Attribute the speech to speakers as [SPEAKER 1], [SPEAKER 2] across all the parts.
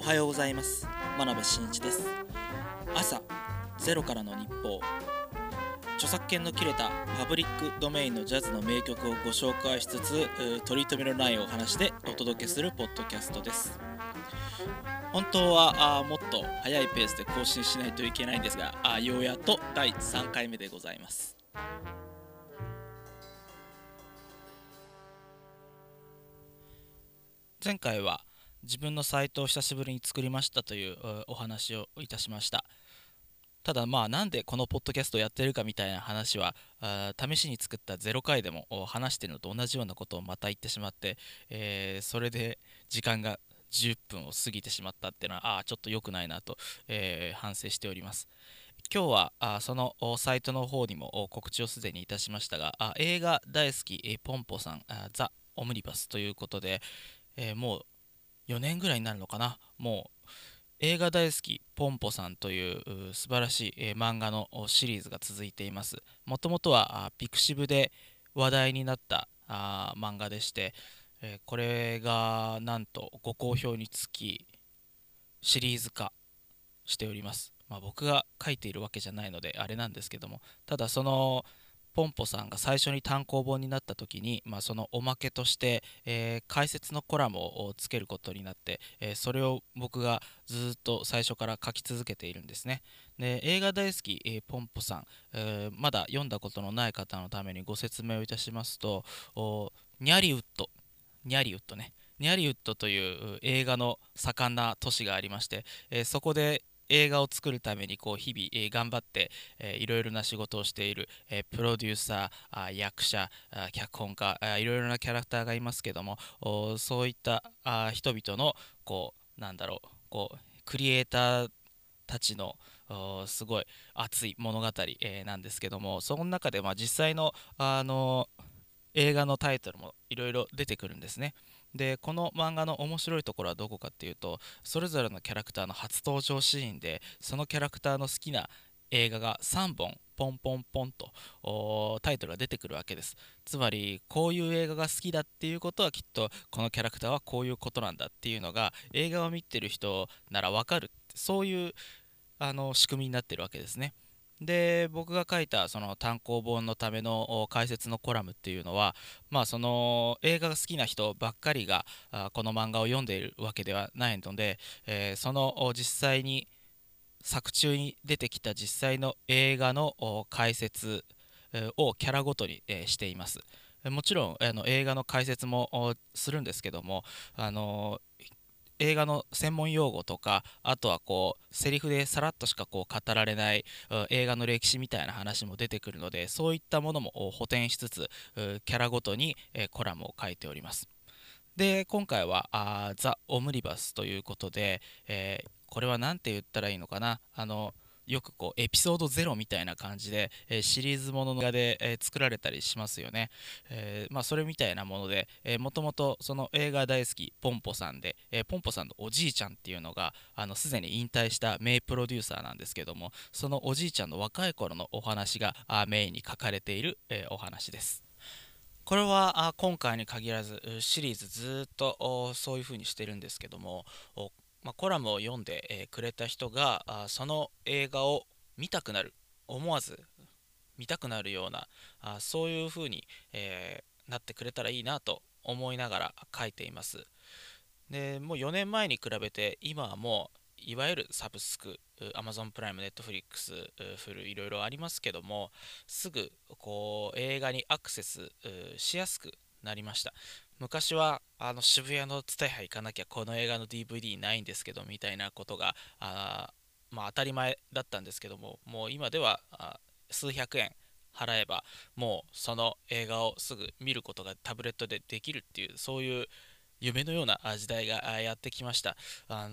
[SPEAKER 1] おはようございます。真鍋真一です。朝ゼロからの日報。著作権の切れたパブリックドメインのジャズの名曲をご紹介しつつ取り留めのないお話でお届けするポッドキャストです。本当はあもっと早いペースで更新しないといけないんですがあようやっと第3回目でございます。前回は自分のサイトを久しぶりに作りましたというお話をいたしました。ただまあなんでこのポッドキャストをやってるかみたいな話は試しに作った0回でも話してるのと同じようなことをまた言ってしまって、えー、それで時間が10分を過ぎてしまったっていうのはああちょっと良くないなと、えー、反省しております。今日はあそのサイトの方にも告知をすでにいたしましたがあ映画大好きポンポさんザ・オムニバスということで、えー、もう4年ぐらいになるのかな？もう映画大好きポンポさんという素晴らしい、えー、漫画のシリーズが続いています。もともとはピクシブで話題になったあ漫画でして、えー、これがなんとご好評につきシリーズ化しております、まあ、僕が書いているわけじゃないのであれなんですけどもただそのポンポさんが最初に単行本になった時に、まあ、そのおまけとして、えー、解説のコラムをつけることになって、えー、それを僕がずっと最初から書き続けているんですね。で映画大好き、えー、ポンポさん、えまだ読んだことのない方のためにご説明をいたしますとニャリウッドニャリウッドね。ニャリウッドという映画の盛んな都市がありまして、えそこで映画を作るためにこう日々、え、頑張って、えー、いろいろな仕事をしている、え、プロデューサーあ役者あ脚本家あいろいろなキャラクターがいますけどもそういったあ人々のこうなんだろうこうクリエイターたちのすごい熱い物語、え、なんですけどもその中でまあ実際の、あの映画のタイトルもいろいろ出てくるんですね。でこの漫画の面白いところはどこかっていうとそれぞれのキャラクターの初登場シーンでそのキャラクターの好きな映画が3本ポンポンポンとタイトルが出てくるわけです。つまりこういう映画が好きだっていうことはきっとこのキャラクターはこういうことなんだっていうのが映画を見てる人ならわかるそういうあの仕組みになってるわけですね。で僕が書いたその単行本のための解説のコラムっていうのは、まあ、その映画が好きな人ばっかりがこの漫画を読んでいるわけではないので、えー、その実際に作中に出てきた実際の映画の解説をキャラごとにしています。もちろんあの映画の解説もするんですけどもあの映画の専門用語とかあとはこうセリフでさらっとしかこう語られない映画の歴史みたいな話も出てくるのでそういったものも補填しつつキャラごとにコラムを書いております。で今回はザ・オムニバスということで、えー、これは何て言ったらいいのかな？あのよくこうエピソード0みたいな感じで、え、シリーズもので、えー、作られたりしますよね、え、まあ、それみたいなもので、もともとその映画大好きポンポさんで、えポンポさんのおじいちゃんっていうのがすでに引退した名プロデューサーなんですけどもそのおじいちゃんの若い頃のお話がメインに書かれている、えお話です。これは今回に限らずシリーズずっとそういう風にしてるんですけどもまあ、コラムを読んで、えー、くれた人があその映画を見たくなる思わず見たくなるようなあそういう風に、えー、なってくれたらいいなと思いながら書いています。でもう4年前に比べて今はもういわゆるサブスク Amazon プライム、Netflix、フルいろいろありますけどもすぐこう映画にアクセスしやすくなりました。昔はあの渋谷の蔦屋行かなきゃこの映画の DVD ないんですけどみたいなことがあ、まあ、当たり前だったんですけどももう今では数百円払えばもうその映画をすぐ見ることがタブレットでできるっていうそういう夢のような時代がやってきました。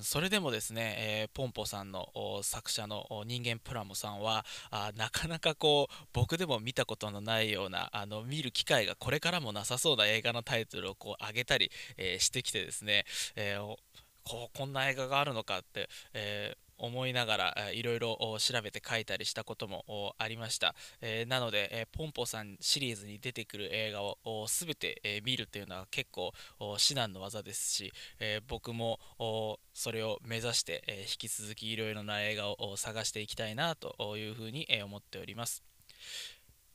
[SPEAKER 1] それでもですね、えー、ポンポさんの作者の人間プラモさんはなかなかこう僕でも見たことのないようなあの見る機会がこれからもなさそうな映画のタイトルをこう上げたり、えー、してきてですね、えー、こうこんな映画があるのかって、え思いながらいろいろ調べて書いたりしたこともありました、え、なので、え、ポンポさんシリーズに出てくる映画を全て、え、見るというのは結構至難の技ですし、え僕もそれを目指して、え引き続きいろいろな映画を探していきたいなというふうに思っております。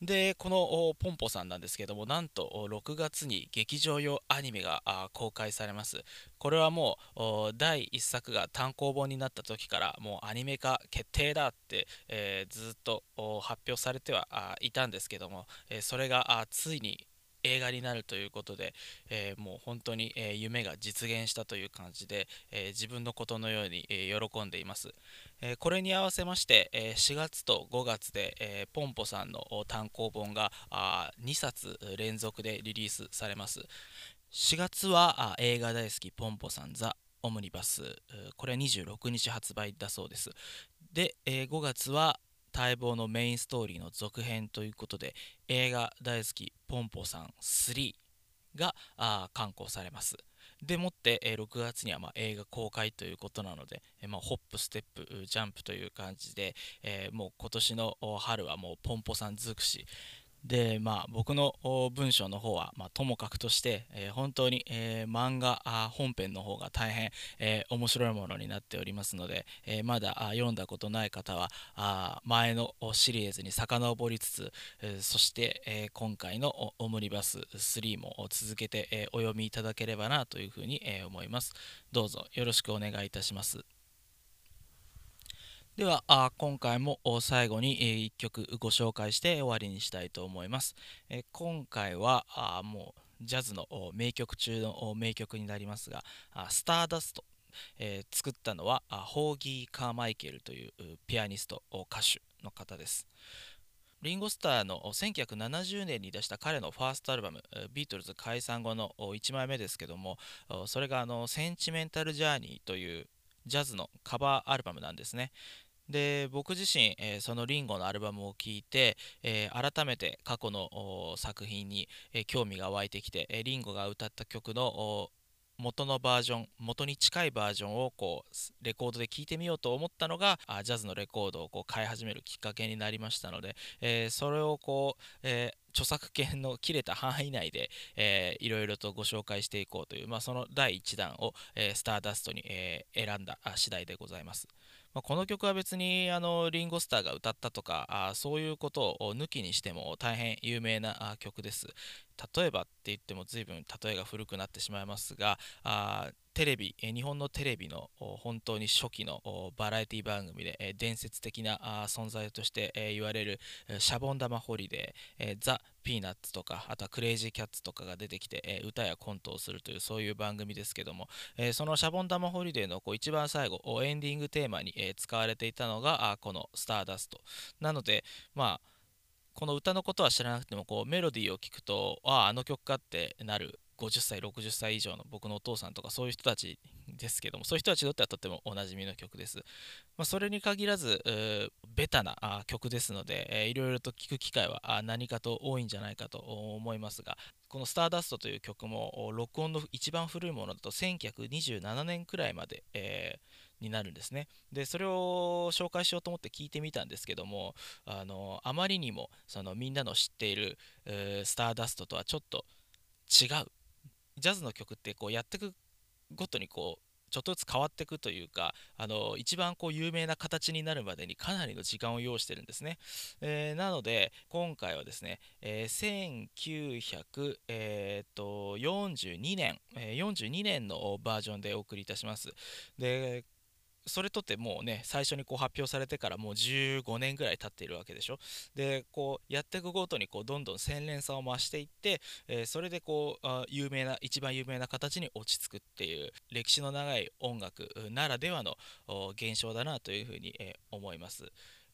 [SPEAKER 1] でこのポンポさんなんですけどもなんと6月に劇場用アニメが公開されます。これはもう第1作が単行本になった時からもうアニメ化決定だって、えー、ずっと発表されてはいたんですけども、えそれがついに映画になるということで、えー、もう本当に、えー、夢が実現したという感じで、えー、自分のことのように、え喜んでいます、えこれに合わせまして、え4月と5月で、えポンポさんの単行本があ2冊連続でリリースされます。4月はあ映画大好きポンポさんザ・オムニバス。これは26日発売だそうです。で、え5月は待望のメインストーリーの続編ということで映画大好きポンポさん3が刊行されます。でもって、えー、6月にはまあ映画公開ということなので、えー、まあ、ホップ、ステップ、ジャンプという感じで、えー、もう今年の春はもうポンポさん尽くし、でまあ僕の文章の方は、まあ、ともかくとして、えー、本当に、えー、漫画本編の方が大変、えー、面白いものになっておりますので、えまだ読んだことない方はあ前のシリーズに遡りつつ、えそして、え今回のオムニバス3も続けて、えお読みいただければなというふうに、え思います。どうぞよろしくお願いいたします。ではあ今回も最後に、えー、1曲ご紹介して終わりにしたいと思います、えー、今回はあもうジャズの名曲中の名曲になりますが「スターダスト」えー、作ったのはホーギー・カーマイケルというピアニスト歌手の方です。リンゴスターの1970年に出した彼のファーストアルバムビートルズ解散後の1枚目ですけどもそれがあのセンチメンタル・ジャーニーというジャズのカバーアルバムなんですね。で僕自身、えー、そのリンゴのアルバムを聴いて、えー、改めて過去の作品に、えー、興味が湧いてきて、えリンゴが歌った曲の元のバージョン元に近いバージョンをこうレコードで聴いてみようと思ったのがあジャズのレコードをこう買い始めるきっかけになりましたので、えー、それをこう、えー、著作権の切れた範囲内で、えー、いろいろとご紹介していこうという、まあ、その第1弾を、えー、スターダストに、えー、選んだ次第でございます。まあ、この曲は別にあのリンゴスターが歌ったとかあそういうことを抜きにしても大変有名な曲です。例えばって言っても随分例えが古くなってしまいますがあテレビ日本のテレビの本当に初期のバラエティ番組で伝説的な存在として言われるシャボン玉ホリデーザ・ピーナッツとかあとはクレイジーキャッツとかが出てきて歌やコントをするというそういう番組ですけどもそのシャボン玉ホリデーの一番最後エンディングテーマに使われていたのがこのスターダスト。なのでまあこの歌のことは知らなくてもこうメロディーを聞くとあああの曲かってなる50歳60歳以上の僕のお父さんとかそういう人たちですけどもそういう人たちにとってはとってもおなじみの曲です、まあ、それに限らず、ベタな曲ですので、いろいろと聴く機会は何かと多いんじゃないかと思いますがこの「スターダスト」という曲も録音の一番古いものだと1927年くらいまで、えーになるんですね。でそれを紹介しようと思って聞いてみたんですけどもあのあまりにもそのみんなの知っている、スターダストとはちょっと違うジャズの曲ってこうやっていくごとにこうちょっとずつ変わっていくというかあの一番こう有名な形になるまでにかなりの時間を要してるんですね、えー、なので今回はですね、えー、1942、えー、年、えー、42年のバージョンでお送りいたします。でそれとってもうね最初にこう発表されてからもう15年ぐらい経っているわけでしょでこうやっていくごとにこうどんどん洗練さを増していって、えー、それでこうあ有名な一番有名な形に落ち着くっていう歴史の長い音楽ならではの現象だなというふうに、えー、思います。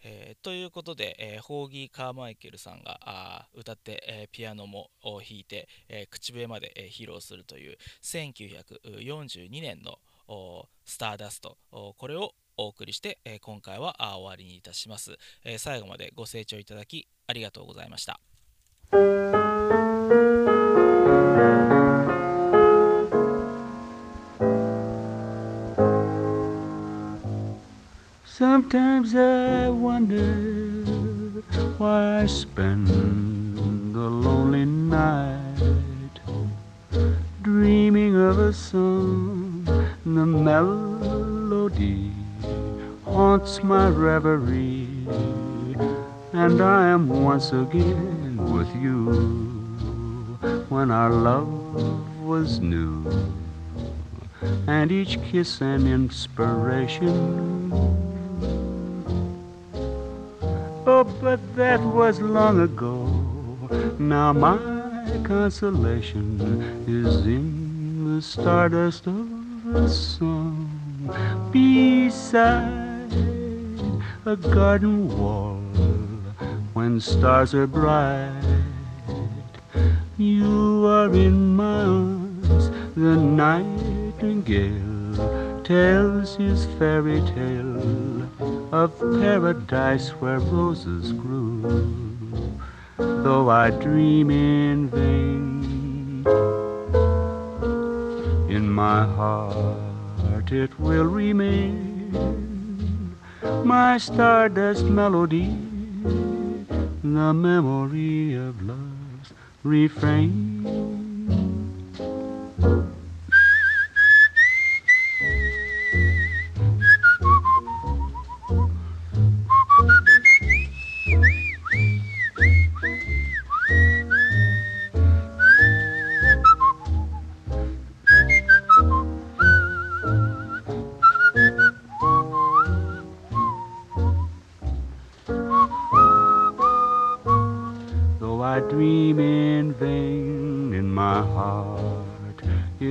[SPEAKER 1] えー、ということで、えー、ホーギー・カーマイケルさんがあ歌って、えー、ピアノも弾いて、え口笛まで、え披露するという1942年のスターダストこれをお送りして、え今回は終わりにいたします、え最後までご清聴いただきありがとうございました。
[SPEAKER 2] Sometimes I wonder why I spend the lonely night dreaming of a song. The melody haunts my reverie, and I am once again with you when our love was new, and each kiss an inspiration. Oh, but that was long ago. Now my consolation is in the stardust of beside a garden wall when stars are bright. You are in my arms, the nightingale tells his fairy tale of paradise where roses grew. Though I dream in vain, my heart it will remain my stardust melody, the memory of love's refrain.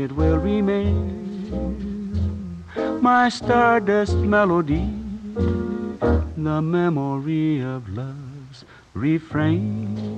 [SPEAKER 2] It will remain my stardust melody, the memory of love's refrain.